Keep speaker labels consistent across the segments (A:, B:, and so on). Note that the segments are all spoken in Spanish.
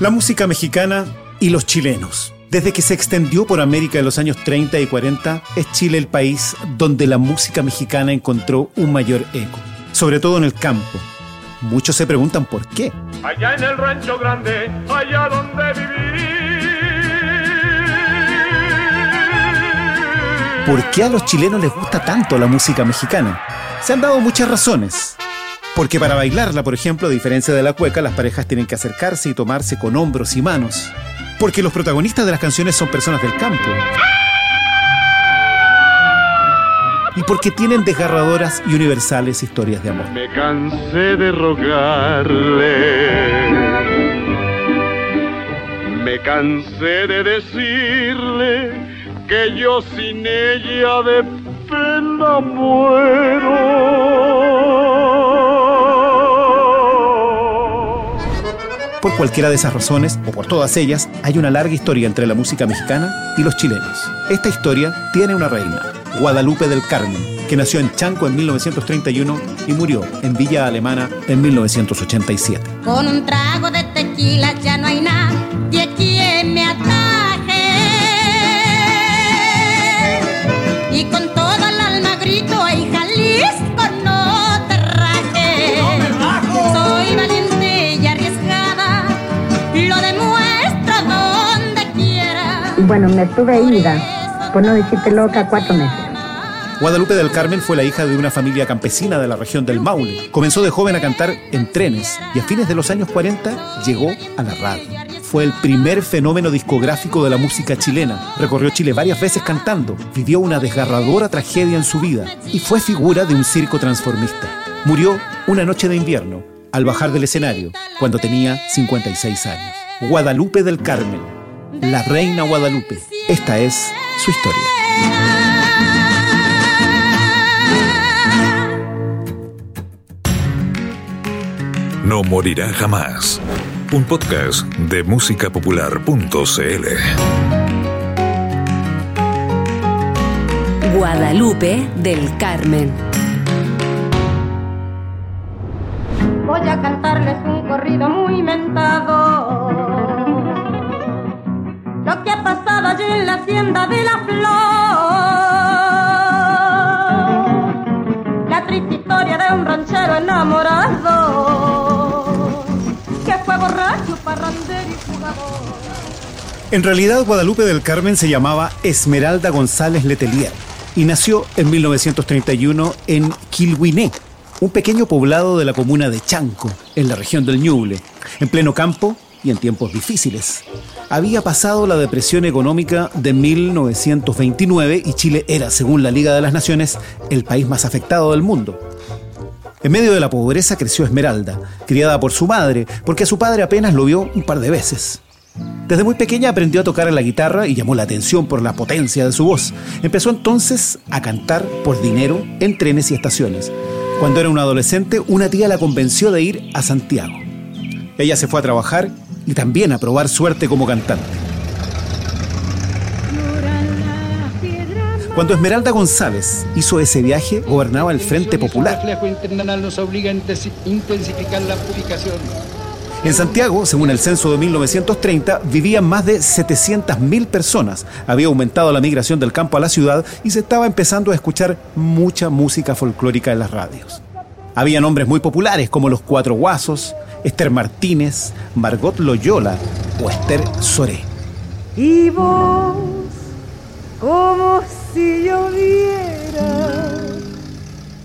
A: la música mexicana y los chilenos. Desde que se extendió por América en los años 30 y 40, es Chile el país donde la música mexicana encontró un mayor eco, sobre todo en el campo. Muchos se preguntan por qué.
B: Allá en el rancho grande, allá donde viví.
A: ¿Por qué a los chilenos les gusta tanto la música mexicana? Se han dado muchas razones. Porque para bailarla, por ejemplo, a diferencia de la cueca, las parejas tienen que acercarse y tomarse con hombros y manos. Porque los protagonistas de las canciones son personas del campo. Y porque tienen desgarradoras y universales historias de amor.
B: Me cansé de rogarle. Me cansé de decirle que yo sin ella de pena muero.
A: Por cualquiera de esas razones, o por todas ellas, hay una larga historia entre la música mexicana y los chilenos. Esta historia tiene una reina, Guadalupe del Carmen, que nació en Chanco en 1931 y murió en Villa Alemana en 1987.
C: Con un trago de tequila ya no hay me ataje. Y con el
D: Bueno, me tuve ida, por no decirte loca, cuatro meses.
A: Guadalupe del Carmen fue la hija de una familia campesina de la región del Maule. Comenzó de joven a cantar en trenes y a fines de los años 40 llegó a la radio. Fue el primer fenómeno discográfico de la música chilena. Recorrió Chile varias veces cantando, vivió una desgarradora tragedia en su vida y fue figura de un circo transformista. Murió una noche de invierno al bajar del escenario cuando tenía 56 años. Guadalupe del Carmen, la reina Guadalupe. Esta es su historia.
E: No morirá jamás. Un podcast de musicapopular.cl.
F: Guadalupe del Carmen.
C: Voy a cantarles un corrido muy mentado lo ha pasado allí en la hacienda de la flor. La triste historia de un ranchero enamorado que fue borracho, parrandero y jugador.
A: En realidad, Guadalupe del Carmen se llamaba Esmeralda González Letelier y nació en 1931 en Quilhuiné, un pequeño poblado de la comuna de Chanco, en la región del Ñuble, en pleno campo y en tiempos difíciles. Había pasado la depresión económica de 1929 y Chile era, según la Liga de las Naciones, el país más afectado del mundo. En medio de la pobreza creció Esmeralda, criada por su madre, porque su padre apenas lo vio un par de veces. Desde muy pequeña aprendió a tocar la guitarra y llamó la atención por la potencia de su voz. Empezó entonces a cantar por dinero en trenes y estaciones. Cuando era una adolescente, una tía la convenció de ir a Santiago. Ella se fue a trabajar y también a probar suerte como cantante. Cuando Esmeralda González hizo ese viaje, gobernaba el Frente Popular. En Santiago, según el censo de 1930, vivían más de 700.000 personas. Había aumentado la migración del campo a la ciudad y se estaba empezando a escuchar mucha música folclórica en las radios. Había nombres muy populares como los Cuatro Guasos, Esther Martínez, Margot Loyola o Esther Soré.
G: Y vos, como si lloviera,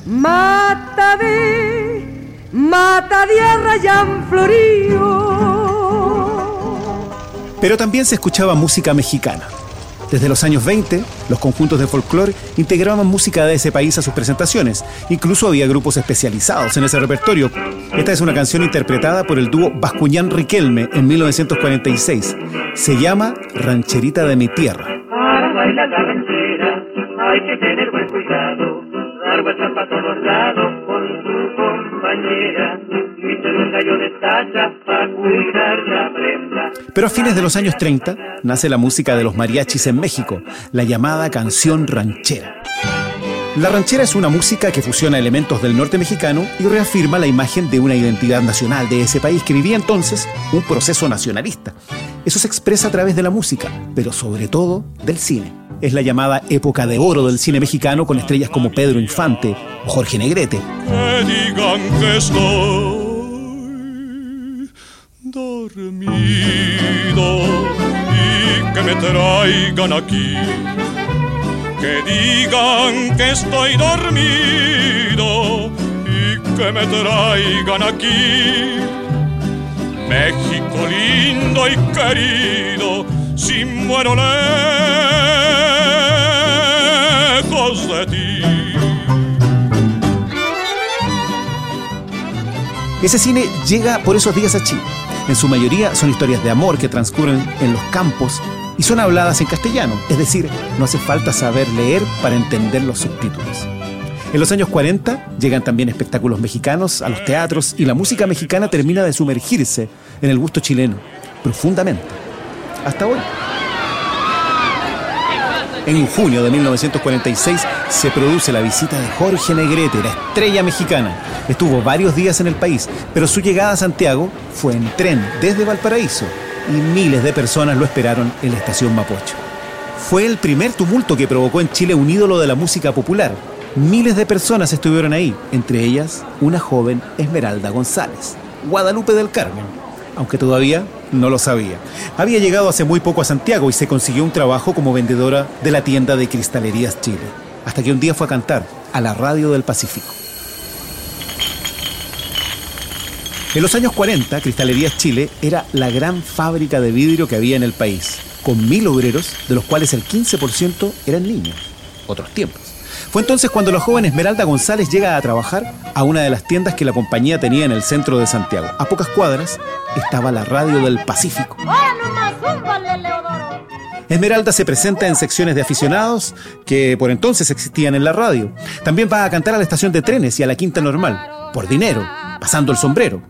G: mata de, mata de arrayán florío.
A: Pero también se escuchaba música mexicana. Desde los años 20, los conjuntos de folclore integraban música de ese país a sus presentaciones. Incluso había grupos especializados en ese repertorio. Esta es una canción interpretada por el dúo Bascuñán Riquelme en 1946. Se llama Rancherita de mi tierra.
B: Para bailar la hay que tener buen cuidado,
A: Pero a fines de los años 30 nace la música de los mariachis en México, la llamada canción ranchera. La ranchera es una música que fusiona elementos del norte mexicano y reafirma la imagen de una identidad nacional de ese país que vivía entonces un proceso nacionalista. Eso se expresa a través de la música, pero sobre todo del cine. Es la llamada época de oro del cine mexicano con estrellas como Pedro Infante o Jorge Negrete.
H: digan que estoy dormido y que me traigan aquí. Que digan que estoy dormido y que me traigan aquí. México lindo y querido, si muero lejos de ti.
A: Ese cine llega por esos días a Chile. En su mayoría son historias de amor que transcurren en los campos y son habladas en castellano, es decir, no hace falta saber leer para entender los subtítulos. En los años 40 llegan también espectáculos mexicanos a los teatros y la música mexicana termina de sumergirse en el gusto chileno, profundamente. Hasta hoy. En junio de 1946 se produce la visita de Jorge Negrete, la estrella mexicana. Estuvo varios días en el país, pero su llegada a Santiago fue en tren desde Valparaíso y miles de personas lo esperaron en la estación Mapocho. Fue el primer tumulto que provocó en Chile un ídolo de la música popular. Miles de personas estuvieron ahí, entre ellas una joven Esmeralda González, Guadalupe del Carmen, aunque todavía no lo sabía. Había llegado hace muy poco a Santiago y se consiguió un trabajo como vendedora de la tienda de Cristalerías Chile, hasta que un día fue a cantar a la radio del Pacífico. En los años 40, Cristalerías Chile era la gran fábrica de vidrio que había en el país, con mil obreros, de los cuales el 15% eran niños. Otros tiempos. Fue entonces cuando la joven Esmeralda González llega a trabajar a una de las tiendas que la compañía tenía en el centro de Santiago. A pocas cuadras estaba la radio del Pacífico. Esmeralda se presenta en secciones de aficionados que por entonces existían en la radio. También va a cantar a la estación de trenes y a la quinta normal, por dinero, pasando el sombrero.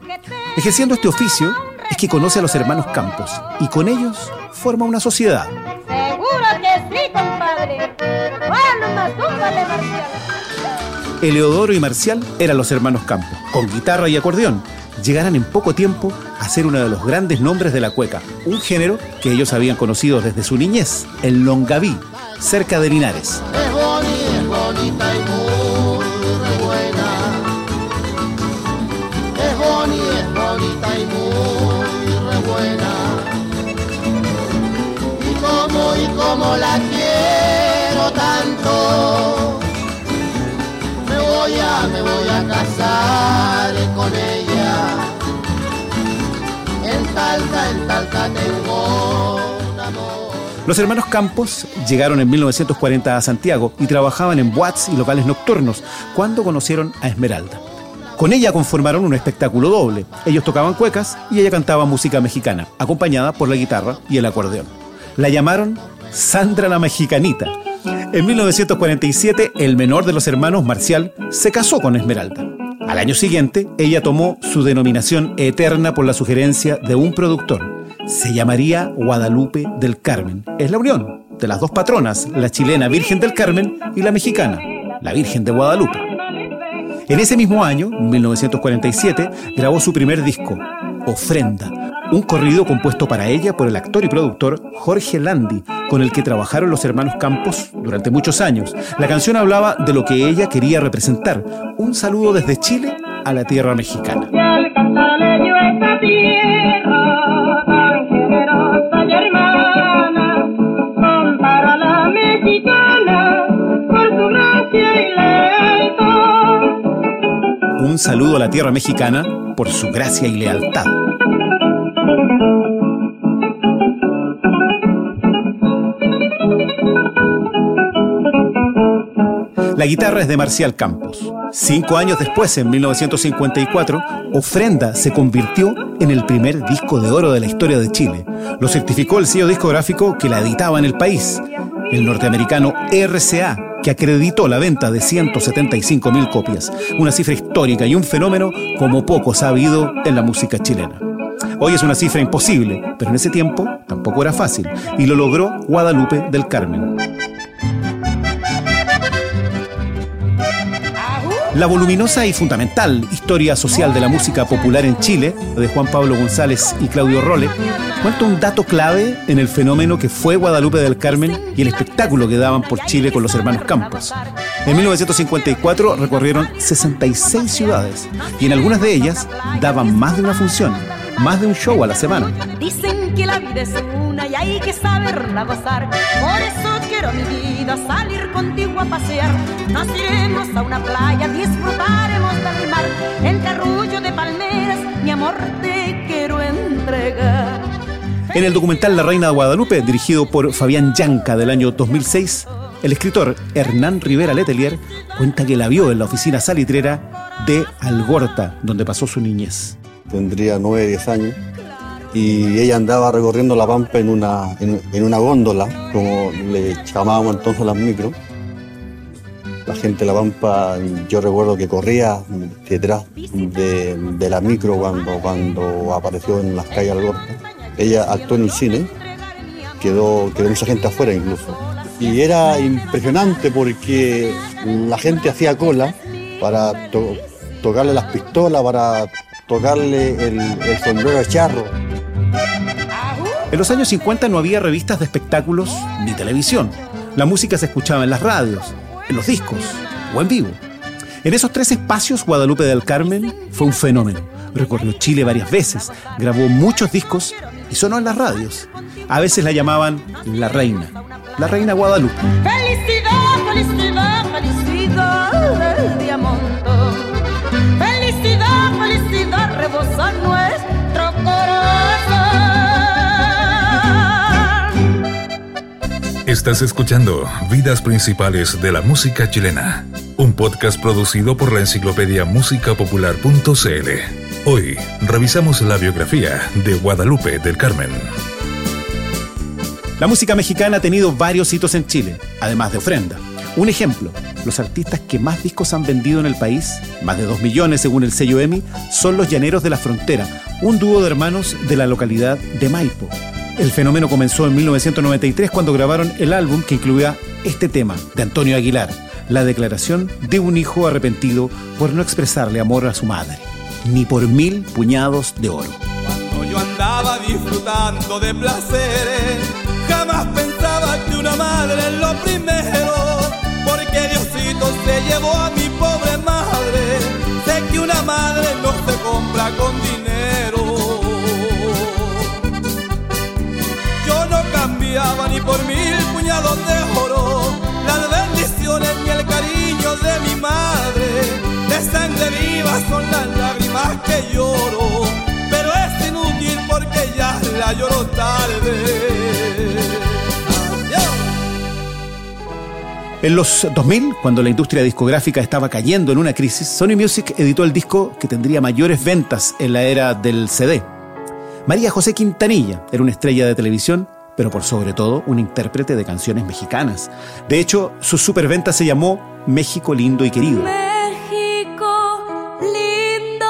A: Ejerciendo este oficio es que conoce a los hermanos Campos y con ellos forma una sociedad.
C: Seguro que sí, compadre. Túmbale, Marcial.
A: Eleodoro y Marcial eran los hermanos Campos, con guitarra y acordeón. Llegarán en poco tiempo a ser uno de los grandes nombres de la cueca, un género que ellos habían conocido desde su niñez, el Longaví, cerca de Linares.
I: Es bonita, es bonita y muy re buena. Es bonita, es bonita y muy re buena. Y como, y como la tanto, me voy a, me voy a casar con ella. En Talca, en Talca tengo un amor.
A: Los hermanos Campos llegaron en 1940 a Santiago y trabajaban en boates y locales nocturnos cuando conocieron a Esmeralda. Con ella conformaron un espectáculo doble. Ellos tocaban cuecas y ella cantaba música mexicana, acompañada por la guitarra y el acordeón. La llamaron Sandra la Mexicanita. En 1947, el menor de los hermanos, Marcial, se casó con Esmeralda. Al año siguiente, ella tomó su denominación eterna por la sugerencia de un productor. Se llamaría Guadalupe del Carmen. Es la unión de las dos patronas, la chilena Virgen del Carmen y la mexicana, la Virgen de Guadalupe. En ese mismo año, 1947, grabó su primer disco, Ofrenda, un corrido compuesto para ella por el actor y productor Jorge Landi, con el que trabajaron los hermanos Campos durante muchos años. La canción hablaba de lo que ella quería representar, un saludo desde Chile a la tierra mexicana. Un saludo a la tierra mexicana por su gracia y lealtad. La guitarra es de Marcial Campos. Cinco años después, en 1954, Ofrenda se convirtió en el primer disco de oro de la historia de Chile. Lo certificó el sello discográfico que la editaba en el país, el norteamericano RCA, que acreditó la venta de 175 mil copias, una cifra histórica y un fenómeno como pocos ha habido en la música chilena. Hoy es una cifra imposible, pero en ese tiempo tampoco era fácil, y lo logró Guadalupe del Carmen. La voluminosa y fundamental historia social de la música popular en Chile, de Juan Pablo González y Claudio Rolle, cuenta un dato clave en el fenómeno que fue Guadalupe del Carmen y el espectáculo que daban por Chile con los hermanos Campos. En 1954 recorrieron 66 ciudades y en algunas de ellas daban más de una función, más de un show a la semana.
C: Dicen que la vida es una y hay que saberla gozar. Por eso quiero mi vida salir contigo a pasear. Nos iremos a una playa, disfrutaremos del mar. Entre arrullo de palmeras, mi amor te quiero entregar.
A: En el documental La Reina de Guadalupe, dirigido por Fabián Yanca del año 2006, el escritor Hernán Rivera Letelier cuenta que la vio en la oficina salitrera de Algorta, donde pasó su niñez.
J: Tendría 9, 10 años y ella andaba recorriendo la pampa en una, en, una góndola, como le llamábamos entonces las micros. La gente de la pampa, yo recuerdo que corría detrás de, la micro cuando, cuando apareció en las calles Algorta. Ella actuó en el cine, quedó, quedó mucha gente afuera incluso. Y era impresionante porque la gente hacía cola para to- tocarle las pistolas, para tocarle el, el sombrero de charro.
A: En los años 50 no había revistas de espectáculos ni televisión. La música se escuchaba en las radios, en los discos o en vivo. En esos tres espacios, Guadalupe del Carmen fue un fenómeno. Recorrió Chile varias veces, grabó muchos discos y sonó en las radios. A veces la llamaban la reina, la reina Guadalupe.
C: Felicidad, felicidad,
E: Estás escuchando Vidas Principales de la Música Chilena, un podcast producido por la enciclopedia musicapopular.cl. Hoy revisamos la biografía de Guadalupe del Carmen.
A: La música mexicana ha tenido varios hitos en Chile, además de ofrenda. Un ejemplo, los artistas que más discos han vendido en el país, más de 2 millones según el sello EMI, son los Llaneros de la Frontera, un dúo de hermanos de la localidad de Maipo. El fenómeno comenzó en 1993 cuando grabaron el álbum que incluía este tema de Antonio Aguilar, la declaración de un hijo arrepentido por no expresarle amor a su madre, ni por mil puñados de oro.
K: Cuando yo andaba disfrutando de placeres, jamás pensaba que una madre es lo primero, porque Diosito se llevó a mi pobre madre. Sé que una madre no se compra con dinero. Mil puñados de oro las bendiciones ni el cariño de mi madre. De sangre viva las lágrimas que lloro, pero es inútil porque ya la lloro tarde.
A: En los 2000, cuando la industria discográfica estaba cayendo en una crisis, Sony Music editó el disco que tendría mayores ventas en la era del CD. María José Quintanilla era una estrella de televisión, pero por sobre todo un intérprete de canciones mexicanas. De hecho, su superventa se llamó México lindo y querido.
C: México lindo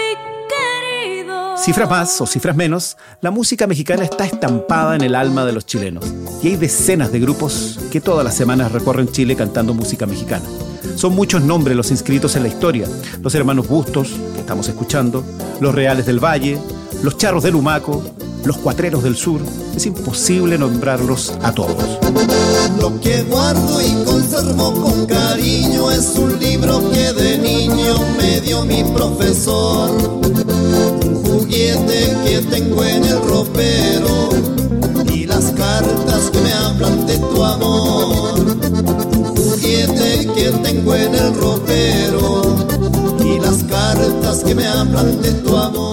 C: y querido.
A: Cifras más o cifras menos, la música mexicana está estampada en el alma de los chilenos. Y hay decenas de grupos que todas las semanas recorren Chile cantando música mexicana. Son muchos nombres los inscritos en la historia. Los hermanos Bustos, que estamos escuchando, los Reales del Valle, los Charros del Humaco, los Cuatreros del Sur. Es imposible nombrarlos a todos.
I: Lo que guardo y conservo con cariño es un libro que de niño me dio mi profesor. Un juguete que tengo en el ropero y las cartas que me hablan de tu amor. Un juguete que tengo en el ropero y las cartas que me hablan de tu amor.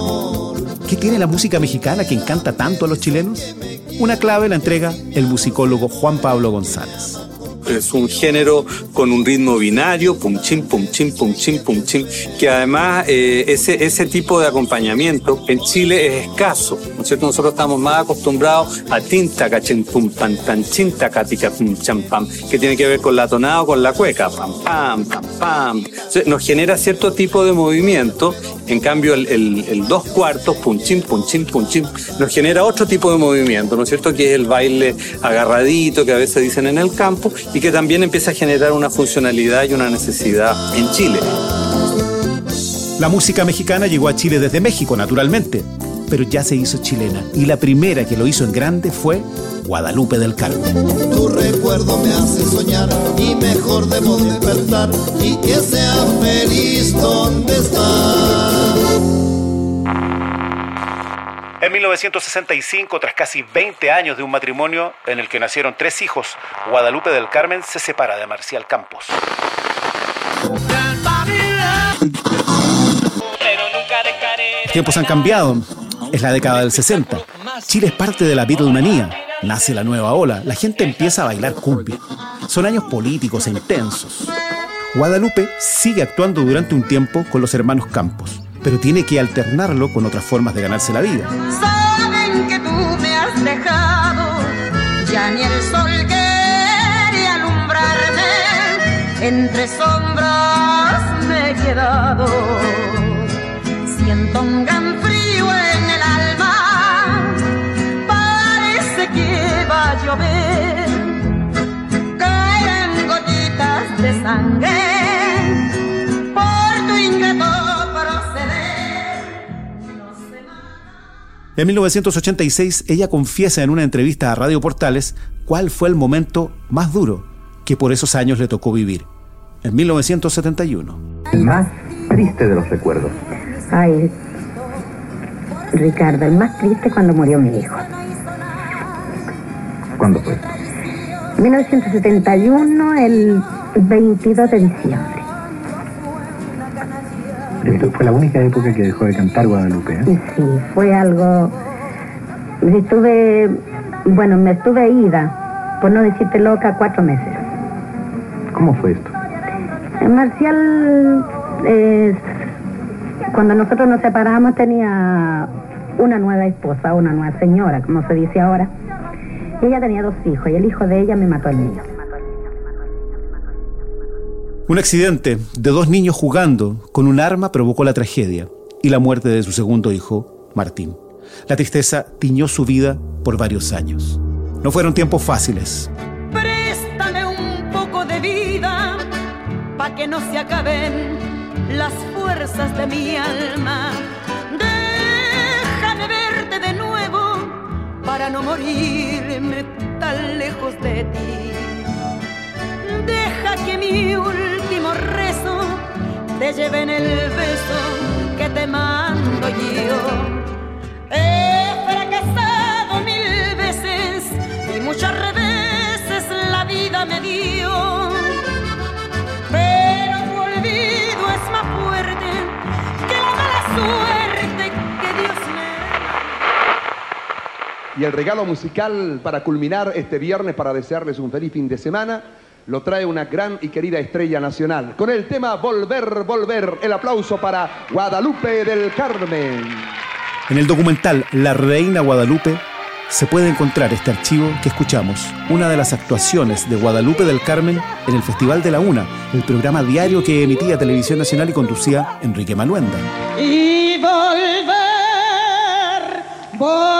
A: ¿Qué tiene la música mexicana que encanta tanto a los chilenos? Una clave la entrega el musicólogo Juan Pablo González.
L: Es un género con un ritmo binario, pum chim, pum chim, pum chim, pum chim, que además eh, ese, ese tipo de acompañamiento en Chile es escaso, ¿no es cierto? Nosotros estamos más acostumbrados a tinta, cachín, pum, pan, tan, chinta, catica, pum, cham, pam, que tiene que ver con la tonada o con la cueca, pam, pam, pam, pam. Nos genera cierto tipo de movimiento, en cambio el, el, dos cuartos, pum, chim, pum, chim, pum, chim, nos genera otro tipo de movimiento, ¿no es cierto? Que es el baile agarradito que a veces dicen en el campo que también empieza a generar una funcionalidad y una necesidad en Chile.
A: La música mexicana llegó a Chile desde México, naturalmente, pero ya se hizo chilena y la primera que lo hizo en grande fue Guadalupe del Carmen.
I: Tu recuerdo me hace soñar y mejor debo despertar y que sea feliz donde está.
A: En 1965, tras casi 20 años de un matrimonio en el que nacieron tres hijos, Guadalupe del Carmen se separa de Marcial Campos. Los tiempos han cambiado. Es la década del 60. Chile es parte de la Beatlemanía. Nace la nueva ola. La gente empieza a bailar cumbia. Son años políticos e intensos. Guadalupe sigue actuando durante un tiempo con los hermanos Campos, pero tiene que alternarlo con otras formas de ganarse la vida.
C: Saben que tú me has dejado, ya ni el sol quiere alumbrarme, entre sombras me he quedado. Siento un gran frío en el alma, parece que va a llover, caerán gotitas de sangre
A: En 1986, ella confiesa en una entrevista a Radio Portales cuál fue el momento más duro que por esos años le tocó vivir. En 1971.
M: El más triste de los recuerdos.
D: Ay, Ricardo, el más triste cuando murió mi hijo.
M: ¿Cuándo fue?
D: 1971, el 22 de diciembre.
M: Esto fue la única época que dejó de cantar Guadalupe. ¿eh?
D: Sí, fue algo... Estuve, bueno, me estuve ida, por no decirte loca, cuatro meses.
M: ¿Cómo fue esto?
D: Marcial, eh, cuando nosotros nos separamos, tenía una nueva esposa, una nueva señora, como se dice ahora. Ella tenía dos hijos y el hijo de ella me mató al mío.
A: Un accidente de dos niños jugando con un arma provocó la tragedia y la muerte de su segundo hijo, Martín. La tristeza tiñó su vida por varios años. No fueron tiempos fáciles.
C: Préstame un poco de vida pa' que no se acaben las fuerzas de mi alma. Déjame verte de nuevo para no morirme tan lejos de ti. Deja que mi último rezo te lleve en el beso que te mando yo. He fracasado mil veces y muchas reveses la vida me dio. Pero tu olvido es más fuerte que la mala suerte que Dios me
N: Y el regalo musical para culminar este viernes, para desearles un feliz fin de semana, lo trae una gran y querida estrella nacional. Con el tema Volver, Volver, el aplauso para Guadalupe del Carmen.
A: En el documental La Reina Guadalupe se puede encontrar este archivo que escuchamos, una de las actuaciones de Guadalupe del Carmen en el Festival de la Una, el programa diario que emitía Televisión Nacional y conducía Enrique Maluenda.
O: Y volver, volver,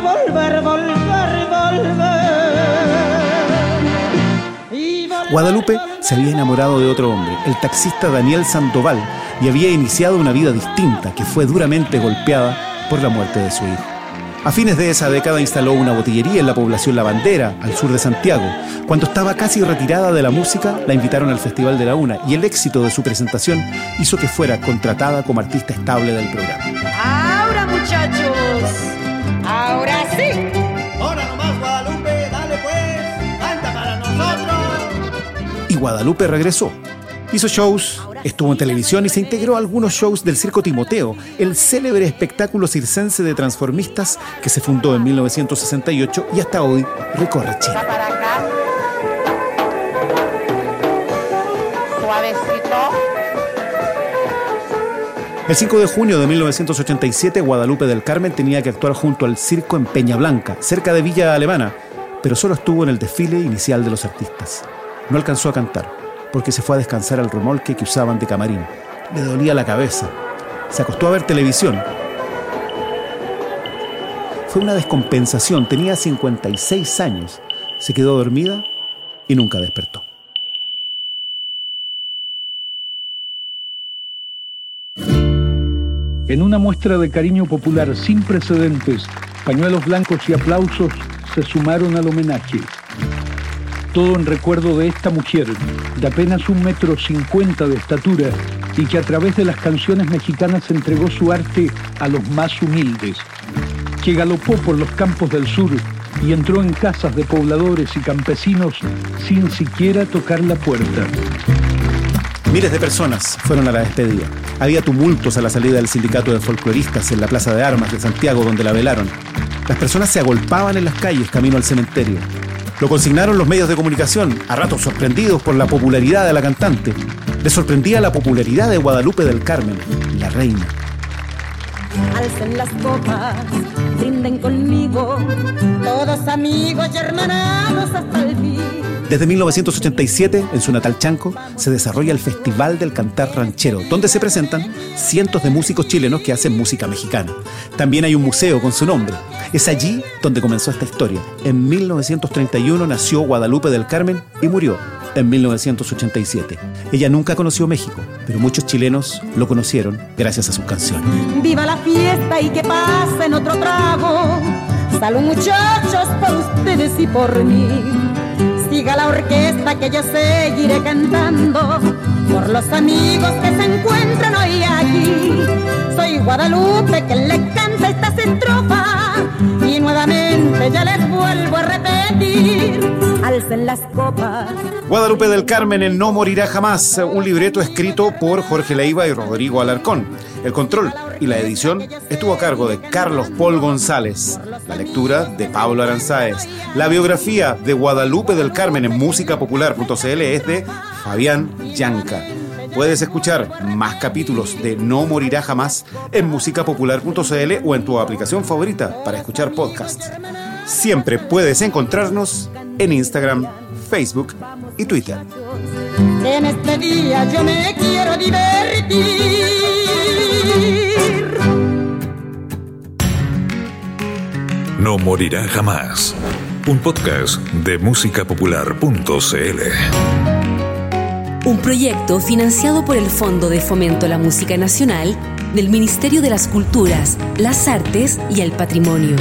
O: volver, volver, volver. Y volver,
A: Guadalupe se había enamorado de otro hombre, el taxista Daniel Sandoval, y había iniciado una vida distinta que fue duramente golpeada por la muerte de su hijo. A fines de esa década instaló una botillería en la población La Bandera, al sur de Santiago. Cuando estaba casi retirada de la música, la invitaron al Festival de la Una y el éxito de su presentación hizo que fuera contratada como artista estable del programa.
C: Ahora muchachos, Ahora sí.
K: Ahora nomás, Guadalupe, dale pues. Canta para nosotros.
A: Y Guadalupe regresó. Hizo shows, estuvo en televisión y se integró a algunos shows del Circo Timoteo, el célebre espectáculo circense de transformistas que se fundó en 1968 y hasta hoy recorre Chile. El 5 de junio de 1987, Guadalupe del Carmen tenía que actuar junto al circo en Peña Blanca, cerca de Villa Alemana, pero solo estuvo en el desfile inicial de los artistas. No alcanzó a cantar, porque se fue a descansar al remolque que usaban de camarín. Le dolía la cabeza. Se acostó a ver televisión. Fue una descompensación, tenía 56 años. Se quedó dormida y nunca despertó.
P: En una muestra de cariño popular sin precedentes, pañuelos blancos y aplausos se sumaron al homenaje. Todo en recuerdo de esta mujer, de apenas un metro cincuenta de estatura, y que a través de las canciones mexicanas entregó su arte a los más humildes, que galopó por los campos del sur y entró en casas de pobladores y campesinos sin siquiera tocar la puerta.
A: Miles de personas fueron a la despedida. Había tumultos a la salida del sindicato de folcloristas en la Plaza de Armas de Santiago donde la velaron. Las personas se agolpaban en las calles camino al cementerio. Lo consignaron los medios de comunicación, a ratos sorprendidos por la popularidad de la cantante. Les sorprendía la popularidad de Guadalupe del Carmen, la reina.
C: Alcen las copas, brinden conmigo, todos amigos y hasta el fin.
A: Desde 1987, en su natal Chanco, se desarrolla el Festival del Cantar Ranchero, donde se presentan cientos de músicos chilenos que hacen música mexicana. También hay un museo con su nombre. Es allí donde comenzó esta historia. En 1931 nació Guadalupe del Carmen y murió en 1987. Ella nunca conoció México, pero muchos chilenos lo conocieron gracias a sus canciones.
C: Viva la fiesta y que pasen otro trago. Salud muchachos por ustedes y por mí. Siga la orquesta que yo seguiré cantando por los amigos que se encuentran hoy aquí. Soy Guadalupe que le canta estas estrofas y nuevamente ya les vuelvo a repetir. Alcen las copas.
A: Guadalupe del Carmen, el No Morirá Jamás, un libreto escrito por Jorge Leiva y Rodrigo Alarcón. El control y la edición estuvo a cargo de Carlos Paul González. La lectura de Pablo Aranzáez. La biografía de Guadalupe del Carmen en musicapopular.cl es de Fabián Yanca. Puedes escuchar más capítulos de No Morirá Jamás en musicapopular.cl o en tu aplicación favorita para escuchar podcasts. Siempre puedes encontrarnos en Instagram, Facebook y Twitter.
C: En este día yo me quiero divertir.
E: No morirá jamás. Un podcast de musicapopular.cl.
F: Un proyecto financiado por el Fondo de Fomento a la Música Nacional del Ministerio de las Culturas, las Artes y el Patrimonio.